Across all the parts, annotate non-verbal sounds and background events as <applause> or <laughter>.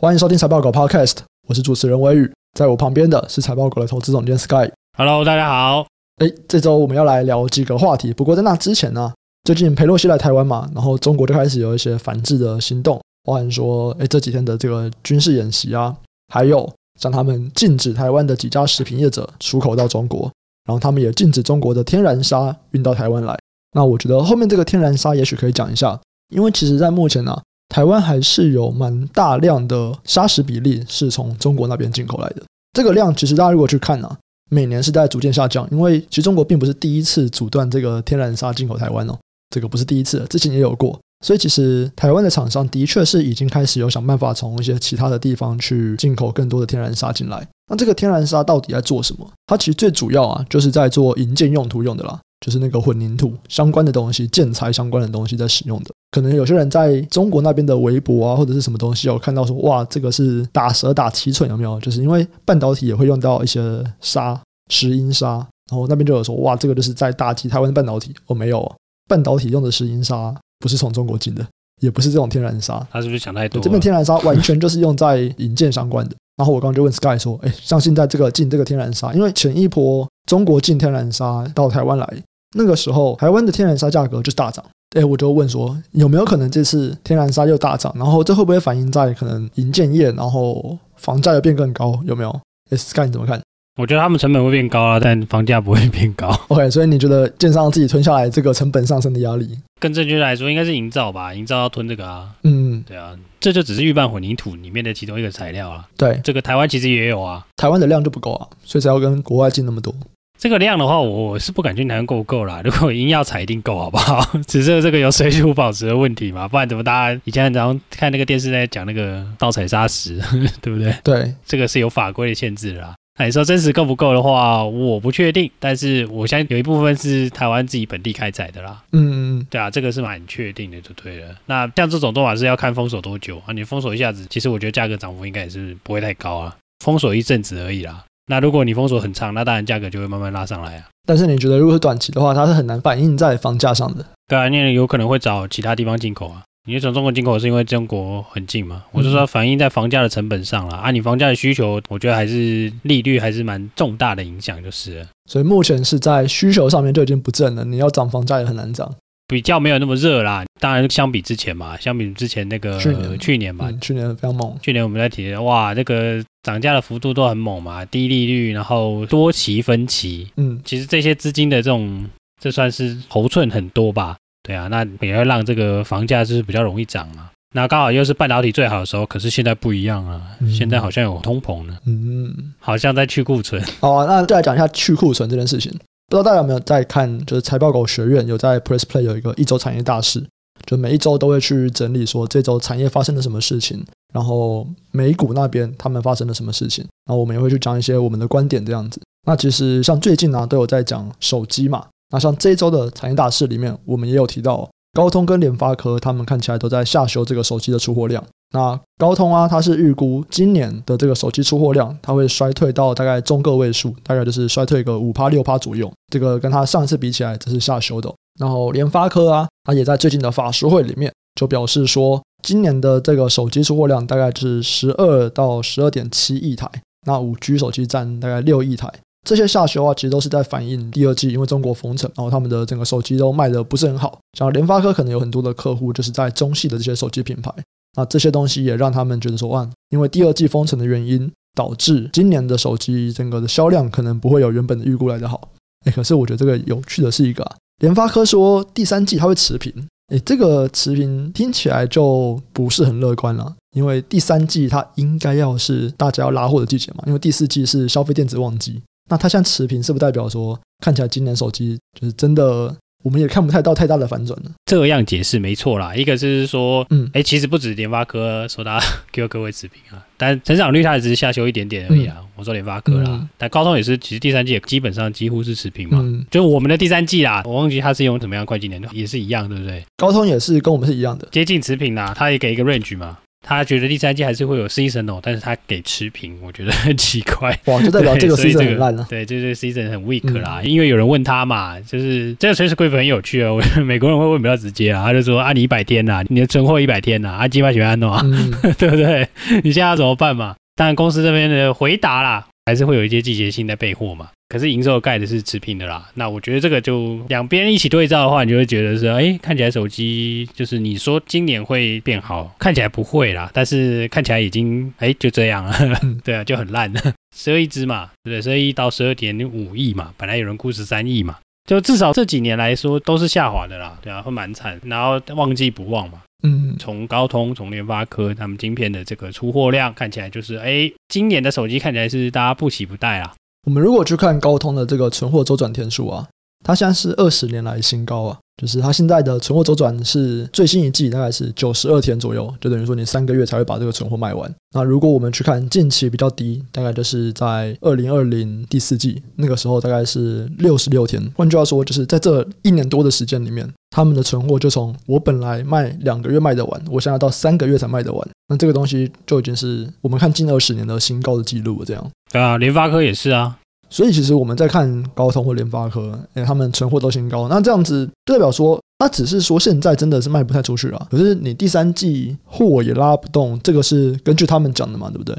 欢迎收听财报狗 Podcast，我是主持人微宇，在我旁边的是财报狗的投资总监 Sky。Hello，大家好。哎，这周我们要来聊几个话题。不过在那之前呢，最近裴洛西来台湾嘛，然后中国就开始有一些反制的行动，包含说，哎，这几天的这个军事演习啊，还有像他们禁止台湾的几家食品业者出口到中国，然后他们也禁止中国的天然砂运到台湾来。那我觉得后面这个天然砂也许可以讲一下，因为其实在目前呢。台湾还是有蛮大量的砂石比例是从中国那边进口来的，这个量其实大家如果去看呢、啊，每年是在逐渐下降，因为其实中国并不是第一次阻断这个天然砂进口台湾哦，这个不是第一次，之前也有过，所以其实台湾的厂商的确是已经开始有想办法从一些其他的地方去进口更多的天然砂进来。那这个天然砂到底在做什么？它其实最主要啊，就是在做营建用途用的啦。就是那个混凝土相关的东西，建材相关的东西在使用的。可能有些人在中国那边的微博啊，或者是什么东西有看到说，哇，这个是打蛇打七寸，有没有？就是因为半导体也会用到一些砂，石英砂，然后那边就有说，哇，这个就是在打击台湾的半导体。我、哦、没有，半导体用的石英砂不是从中国进的，也不是这种天然砂。他是不是想太多？这边天然砂完全就是用在引荐相关的。然后我刚刚就问 Sky 说，哎，像现在这个进这个天然砂，因为前一波中国进天然砂到台湾来。那个时候，台湾的天然砂价格就大涨。哎，我就问说，有没有可能这次天然砂又大涨？然后这会不会反映在可能银建业，然后房价又变更高？有没有？Sky 你怎么看？我觉得他们成本会变高啊，但房价不会变高。<laughs> OK，所以你觉得建商自己吞下来这个成本上升的压力？更正确来说，应该是营造吧？营造要吞这个啊。嗯，对啊，这就只是预拌混凝土里面的其中一个材料啊。对，这个台湾其实也有啊。台湾的量就不够啊，所以才要跟国外进那么多。这个量的话，我是不敢去谈够不够啦。<laughs> 如果硬要采，一定够，好不好？<laughs> 只是这个有水土保持的问题嘛，不然怎么大家以前常常看那个电视在讲那个盗采砂石，<laughs> 对不对？对，这个是有法规的限制啦。那你说真实够不够的话，我不确定，但是我相信有一部分是台湾自己本地开采的啦。嗯嗯，对啊，这个是蛮确定的，就对了。那像这种做法是要看封锁多久啊？你封锁一下子，其实我觉得价格涨幅应该也是不会太高啊，封锁一阵子而已啦。那如果你封锁很长，那当然价格就会慢慢拉上来啊。但是你觉得，如果是短期的话，它是很难反映在房价上的。对啊，你有可能会找其他地方进口啊。你从中国进口是因为中国很近嘛？我是说反映在房价的成本上了。啊，你房价的需求，我觉得还是利率还是蛮重大的影响，就是。所以目前是在需求上面就已经不振了，你要涨房价也很难涨。比较没有那么热啦，当然相比之前嘛，相比之前那个去年，去年嘛，嗯，去年非常猛。去年我们在提，哇，这个涨价的幅度都很猛嘛，低利率，然后多期分期，嗯，其实这些资金的这种，这算是头寸很多吧？对啊，那也会让这个房价就是比较容易涨嘛。那刚好又是半导体最好的时候，可是现在不一样啊，嗯，现在好像有通膨呢，嗯，好像在去库存。好啊，那再来讲一下去库存这件事情。不知道大家有没有在看，就是财报狗学院有在 Press Play 有一个一周产业大事，就每一周都会去整理说这周产业发生了什么事情，然后美股那边他们发生了什么事情，然后我们也会去讲一些我们的观点这样子。那其实像最近呢、都有在讲手机嘛，那像这一周的产业大事里面，我们也有提到高通跟联发科，他们看起来都在下修这个手机的出货量。那高通啊，它是预估今年的这个手机出货量，它会衰退到大概中个位数，大概就是衰退个五趴六趴左右。这个跟它上一次比起来，这是下修的。然后联发科啊，它也在最近的法说会里面就表示说，今年的这个手机出货量大概是十二到十二点七亿台，那五 G 手机占大概六亿台。这些下修啊，其实都是在反映第二季，因为中国封城，然后他们的整个手机都卖得不是很好。像联发科可能有很多的客户就是在中系的这些手机品牌。那这些东西也让他们觉得说，哇，因为第二季封城的原因，导致今年的手机整个的销量可能不会有原本的预估来的好。诶，可是我觉得这个有趣的是一个啊，联发科说第三季它会持平，诶，这个持平听起来就不是很乐观了，因为第三季它应该要是大家要拉货的季节嘛，因为第四季是消费电子旺季，那它现在持平是不是代表说，看起来今年手机就是真的？我们也看不太到太大的反转了。这样解释没错啦，一个是说，嗯，哎，其实不止联发科说它 <laughs> 给各位持平啊，但成长率它也只是下修一点点而已啊。嗯、我说联发科啦，嗯、但高通也是，其实第三季也基本上几乎是持平嘛。嗯，就我们的第三季啦，我忘记它是用怎么样会计年度，也是一样，对不对？高通也是跟我们是一样的，接近持平啦，它也给一个 range 嘛。他觉得第三季还是会有 seasonal，但是他给持平，我觉得 <laughs> 很奇怪。哇，就代表这个 season 很烂了。对，这个，season 很 weak 啦。嗯、因为有人问他嘛，就是这个垂直规则很有趣哦。<laughs> 美国人会问比较直接啊，他就说啊，你一百天呐，你的存货一百天呐，啊，几百几万弄啊，嗯、<laughs> 对不对？你现在要怎么办嘛？当然，公司这边的回答啦，还是会有一些季节性在备货嘛。可是营收盖的是持平的啦，那我觉得这个就两边一起对照的话，你就会觉得说，哎，看起来手机就是你说今年会变好，看起来不会啦，但是看起来已经哎就这样了，<laughs> 对啊，就很烂。了，<laughs> 十二亿只嘛，对不对？十二亿到十二点五亿嘛，本来有人估十三亿嘛，就至少这几年来说都是下滑的啦，对啊，会蛮惨，然后旺季不旺嘛，嗯，从高通从联发科他们晶片的这个出货量看起来就是，哎，今年的手机看起来是大家不喜不待啦。我们如果去看高通的这个存货周转天数啊，它现在是二十年来新高啊，就是它现在的存货周转是最新一季大概是九十二天左右，就等于说你三个月才会把这个存货卖完。那如果我们去看近期比较低，大概就是在二零二零第四季那个时候大概是六十六天。换句话说，就是在这一年多的时间里面，他们的存货就从我本来卖两个月卖得完，我现在到三个月才卖得完。那这个东西就已经是我们看近二十年的新高的记录了，这样。对啊，联发科也是啊。所以其实我们在看高通或联发科，哎，他们存货都新高，那这样子就代表说，它只是说现在真的是卖不太出去了。可是你第三季货也拉不动，这个是根据他们讲的嘛，对不对？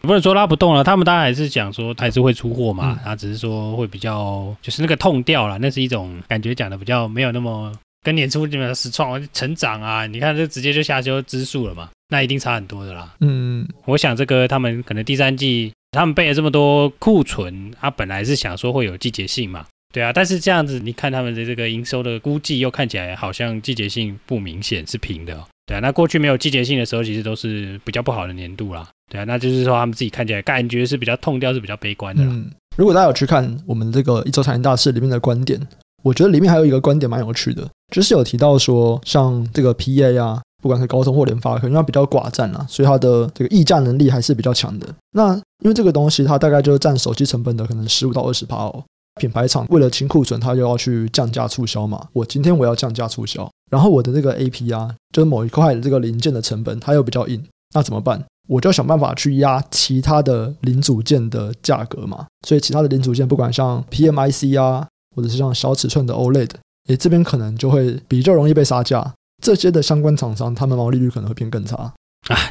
不能说拉不动了，他们当然还是讲说还是会出货嘛，他、嗯、只是说会比较就是那个痛掉了，那是一种感觉讲的比较没有那么跟年初那么实创成长啊。你看这直接就下修支数了嘛，那一定差很多的啦。嗯，我想这个他们可能第三季。他们备了这么多库存，他本来是想说会有季节性嘛，对啊，但是这样子你看他们的这个营收的估计，又看起来好像季节性不明显，是平的，对啊。那过去没有季节性的时候，其实都是比较不好的年度啦，对啊。那就是说他们自己看起来感觉是比较痛掉，是比较悲观的。嗯，如果大家有去看我们这个一周财经大事里面的观点，我觉得里面还有一个观点蛮有趣的，就是有提到说像这个 PA 啊。不管是高通或联发科，因为它比较寡占啊，所以它的这个议价能力还是比较强的。那因为这个东西，它大概就是占手机成本的可能十五到二十趴哦。品牌厂为了清库存，它就要去降价促销嘛。我今天我要降价促销，然后我的这个 AP 啊，就是某一块的这个零件的成本，它又比较硬，那怎么办？我就要想办法去压其他的零组件的价格嘛。所以其他的零组件，不管像 PMIC 啊，或者是像小尺寸的 OLED，诶，这边可能就会比较容易被杀价。这些的相关厂商，他们毛利率可能会变更差啊。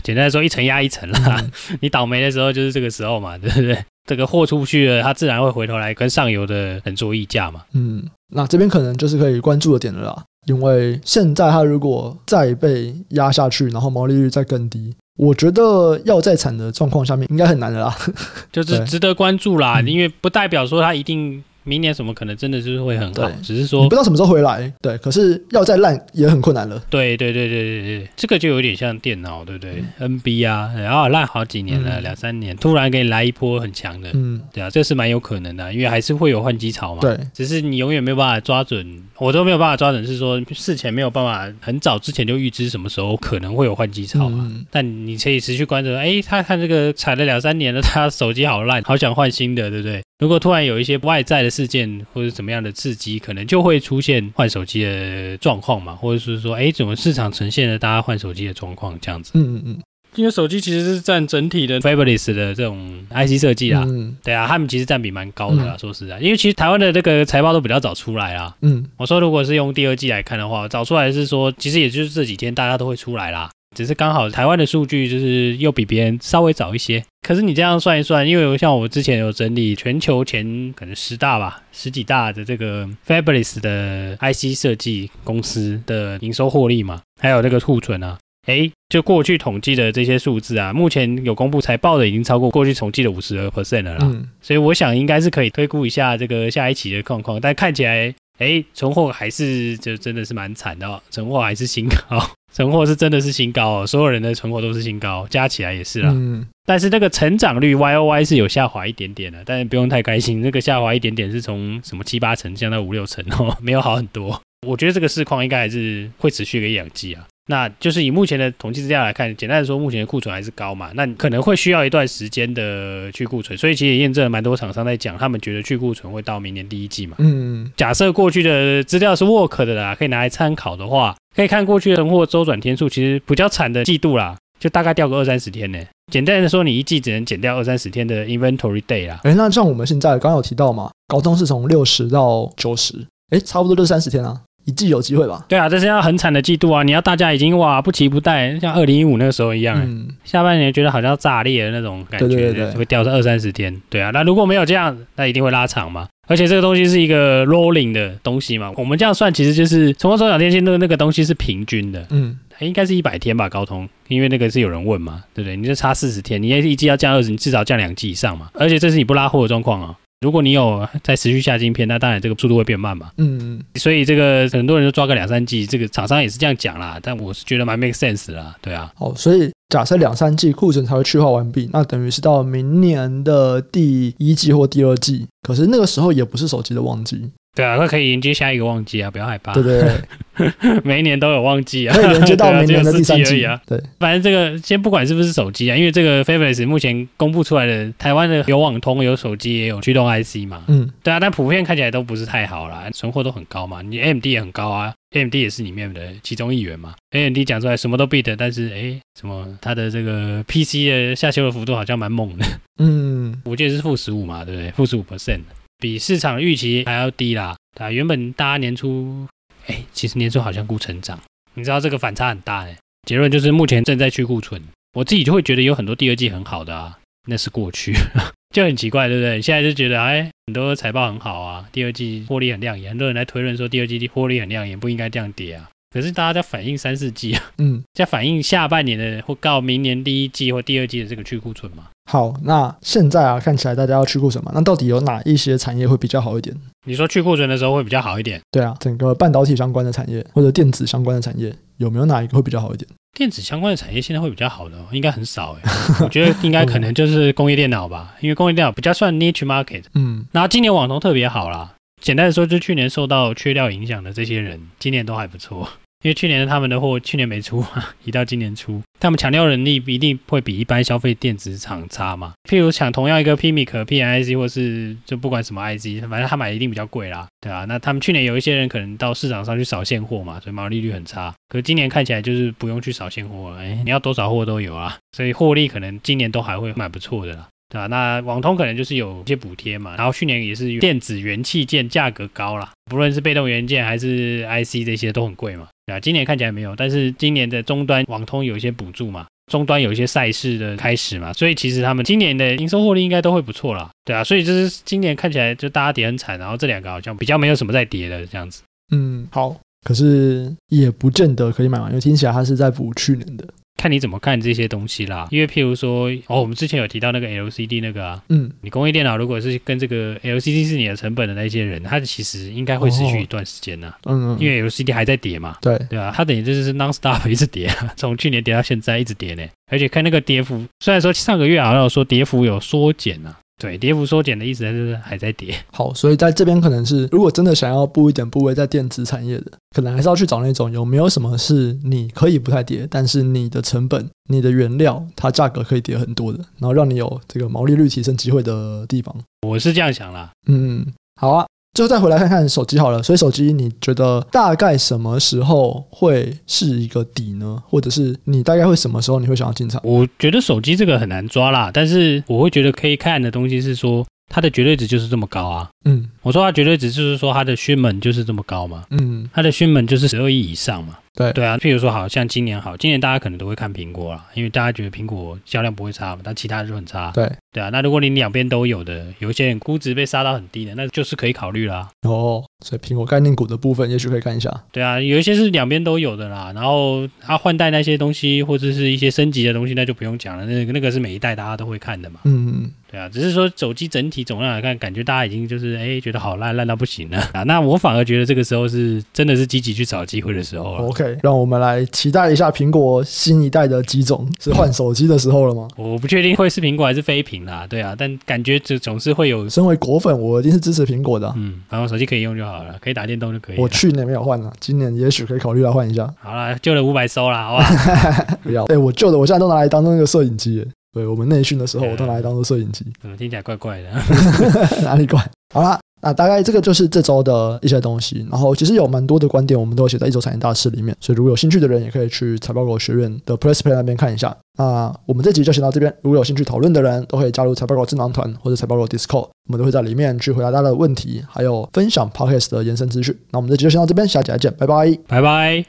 简单来说，一层压一层啦。嗯、<laughs> 你倒霉的时候就是这个时候嘛，对不对？这个货出不去了，它自然会回头来跟上游的人做议价嘛。嗯，那这边可能就是可以关注的点了啦。因为现在它如果再被压下去，然后毛利率再更低，我觉得要再惨的状况下面应该很难的啦。<laughs> 就是值得关注啦，因为不代表说它一定。明年什么可能真的就是会很好，只是说你不知道什么时候回来。对，可是要再烂也很困难了。对对对对对对，这个就有点像电脑，对不对，嗯？NB 啊，然后烂好几年了，嗯、两三年，突然给你来一波很强的，嗯，对啊，这是蛮有可能的，因为还是会有换机潮嘛。对，只是你永远没有办法抓准，我都没有办法抓准，是说事前没有办法很早之前就预知什么时候可能会有换机潮嘛。嗯、但你可以持续关注，哎，他看这个踩了两三年了，他手机好烂，好想换新的，对不对？如果突然有一些外在的事件或者怎么样的刺激，可能就会出现换手机的状况嘛，或者是说，哎，怎么市场呈现了大家换手机的状况这样子？嗯嗯嗯。因为手机其实是占整体的 Fabless 的这种 IC 设计啦，嗯，对啊，他们其实占比蛮高的啦，嗯、说实在，因为其实台湾的这个财报都比较早出来啦。嗯，我说如果是用第二季来看的话，早出来是说，其实也就是这几天大家都会出来啦。只是刚好台湾的数据就是又比别人稍微早一些，可是你这样算一算，因为像我之前有整理全球前可能十大吧，十几大的这个 Fabless 的 IC 设计公司的营收获利嘛，还有那个库存啊，诶，就过去统计的这些数字啊，目前有公布财报的已经超过过去统计的五十个 percent 了啦，嗯，所以我想应该是可以推估一下这个下一期的状况，但看起来。哎，存货还是就真的是蛮惨的哦，存货还是新高，存货是真的是新高哦，所有人的存货都是新高，加起来也是啦。嗯，但是那个成长率 Y O Y 是有下滑一点点的，但是不用太开心，那个下滑一点点是从什么七八成降到五六成哦，没有好很多。我觉得这个市况应该还是会持续一个养鸡啊。那就是以目前的统计资料来看，简单的说，目前的库存还是高嘛，那可能会需要一段时间的去库存，所以其实也验证了蛮多厂商在讲，他们觉得去库存会到明年第一季嘛。嗯，假设过去的资料是 work 的啦，可以拿来参考的话，可以看过去的存货周转天数，其实比较惨的季度啦，就大概掉个二三十天呢。简单的说，你一季只能减掉二三十天的 inventory day 啦。哎，那像我们现在刚刚有提到嘛，高中是从六十到九十，哎，差不多就三十天啊。一季有机会吧？对啊，这是要很惨的季度啊！你要大家已经哇不期不待，像二零一五那个时候一样，嗯，下半年觉得好像炸裂的那种感觉，对对对对，会掉到二三十天。对啊，那如果没有这样，那一定会拉长嘛。而且这个东西是一个 rolling 的东西嘛，我们这样算其实就是从手表天线那个那个东西是平均的，嗯，应该是一百天吧，高通，因为那个是有人问嘛，对不对？你就差四十天，你一季要降二十，你至少降两季以上嘛。而且这是你不拉货的状况啊。如果你有在持续下晶片，那当然这个速度会变慢嘛。嗯，所以这个很多人都抓个两三季，这个厂商也是这样讲啦。但我是觉得蛮 make sense 啦，对啊。好，所以假设两三季库存才会去化完毕，那等于是到明年的第一季或第二季。可是那个时候也不是手机的旺季。对啊，那可以迎接下一个旺季啊，不要害怕。对对对，<laughs> 每一年都有旺季啊，可以迎接到明年的第三季啊。对，反正这个先不管是不是手机啊，因为这个 Fabless 目前公布出来的台湾的有网通、有手机、也有驱动 IC 嘛。嗯，对啊，但普遍看起来都不是太好啦，存货都很高嘛。你 AMD 也很高啊，AMD 也是里面的其中一员嘛。AMD 讲出来什么都 beat，但是哎，什么它的这个 PC 的下修的幅度好像蛮猛的。嗯，我记得是负十五嘛，对不对？负十五 percent。比市场预期还要低啦，啊，原本大家年初，哎，其实年初好像估成长，你知道这个反差很大哎。结论就是目前正在去库存，我自己就会觉得有很多第二季很好的啊，那是过去，<laughs> 就很奇怪，对不对？现在就觉得哎，很多财报很好啊，第二季获利很亮眼，很多人来推论说第二季获利很亮眼，不应该这样跌啊。可是大家在反映三四季啊，嗯，在反映下半年的或到明年第一季或第二季的这个去库存嘛。好，那现在啊，看起来大家要去库存嘛，那到底有哪一些产业会比较好一点？你说去库存的时候会比较好一点？对啊，整个半导体相关的产业或者电子相关的产业，有没有哪一个会比较好一点？电子相关的产业现在会比较好的，应该很少哎，<laughs> 我觉得应该可能就是工业电脑吧，因为工业电脑比较算 niche market。嗯，然后今年网通特别好啦，简单的说，就去年受到缺料影响的这些人，今年都还不错。因为去年他们的货去年没出，<laughs> 移到今年出，他们抢料能力一定会比一般消费电子厂差嘛。譬如抢同样一个 PMIC、PMIC 或是就不管什么 IC，反正他买一定比较贵啦，对啊，那他们去年有一些人可能到市场上去扫现货嘛，所以毛利率很差。可是今年看起来就是不用去扫现货了，哎，你要多少货都有啊，所以获利可能今年都还会蛮不错的啦。对吧？那网通可能就是有一些补贴嘛，然后去年也是电子元器件价格高啦，不论是被动元件还是 IC 这些都很贵嘛，啊？今年看起来没有，但是今年的终端网通有一些补助嘛，终端有一些赛事的开始嘛，所以其实他们今年的营收获利应该都会不错啦，对啊，所以就是今年看起来就大家跌很惨，然后这两个好像比较没有什么在跌的这样子。嗯，好，可是也不见得可以买完，因为听起来它是在补去年的。看你怎么看这些东西啦，因为譬如说，哦，我们之前有提到那个 LCD 那个啊，嗯，你工业电脑如果是跟这个 LCD 是你的成本的那些人，他其实应该会持续一段时间呢，嗯嗯，因为 LCD 还在跌嘛，对。对啊，它等于就是 non-stop 一直跌，<laughs> 从去年跌到现在一直跌呢，而且看那个跌幅，虽然说上个月好像有说跌幅有缩减啊。对，跌幅缩减的意思就是还在跌。<laughs> 好，所以在这边可能是，如果真的想要布一点部位在电子产业的，可能还是要去找那种有没有什么是你可以不太跌，但是你的成本、你的原料它价格可以跌很多的，然后让你有这个毛利率提升机会的地方。我是这样想啦。嗯，好啊。最后再回来看看手机好了，所以手机你觉得大概什么时候会是一个底呢？或者是你大概会什么时候你会想要进场？我觉得手机这个很难抓啦，但是我会觉得可以看的东西是说它的绝对值就是这么高啊。嗯，我说它绝对值就是说它的 shipment 就是这么高嘛。嗯，它的 shipment 就是十二亿以上嘛。对对啊，譬如说，好像今年好，今年大家可能都会看苹果啦，因为大家觉得苹果销量不会差嘛，但其他的就很差。对对啊，那如果你两边都有的，有一些人估值被杀到很低的，那就是可以考虑啦。哦，所以苹果概念股的部分，也许可以看一下。对啊，有一些是两边都有的啦，然后它换代那些东西，或者是一些升级的东西，那就不用讲了，那个那个是每一代大家都会看的嘛。嗯。对啊，只是说手机整体总量来看，感觉大家已经就是哎觉得好烂烂到不行了啊。那我反而觉得这个时候是真的是积极去找机会的时候了。OK，让我们来期待一下苹果新一代的机种是换手机的时候了吗？我不确定会是苹果还是非屏啦。对啊，但感觉这总是会有。身为果粉，我一定是支持苹果的啊。嗯，反正手机可以用就好了，可以打电动就可以。我去年没有换了，今年也许可以考虑来换一下。好了，旧的五百收了，好吧？<laughs> 不要，哎，我旧的我现在都拿来当那个摄影机。对，我们内训的时候，我都拿来当做摄影机。怎 <laughs> 么听起来怪怪的？<laughs> 哪里怪？好啦，那大概这个就是这周的一些东西。然后其实有蛮多的观点，我们都会写在一周产业大事里面。所以如果有兴趣的人，也可以去财报狗学院的 Press Play 那边看一下。那我们这集就先到这边。如果有兴趣讨论的人，都可以加入财报狗智囊团或者财报狗 Discord，我们都会在里面去回答大家的问题，还有分享 Podcast 的延伸资讯。那我们这集就先到这边，下集再见，拜拜，拜拜。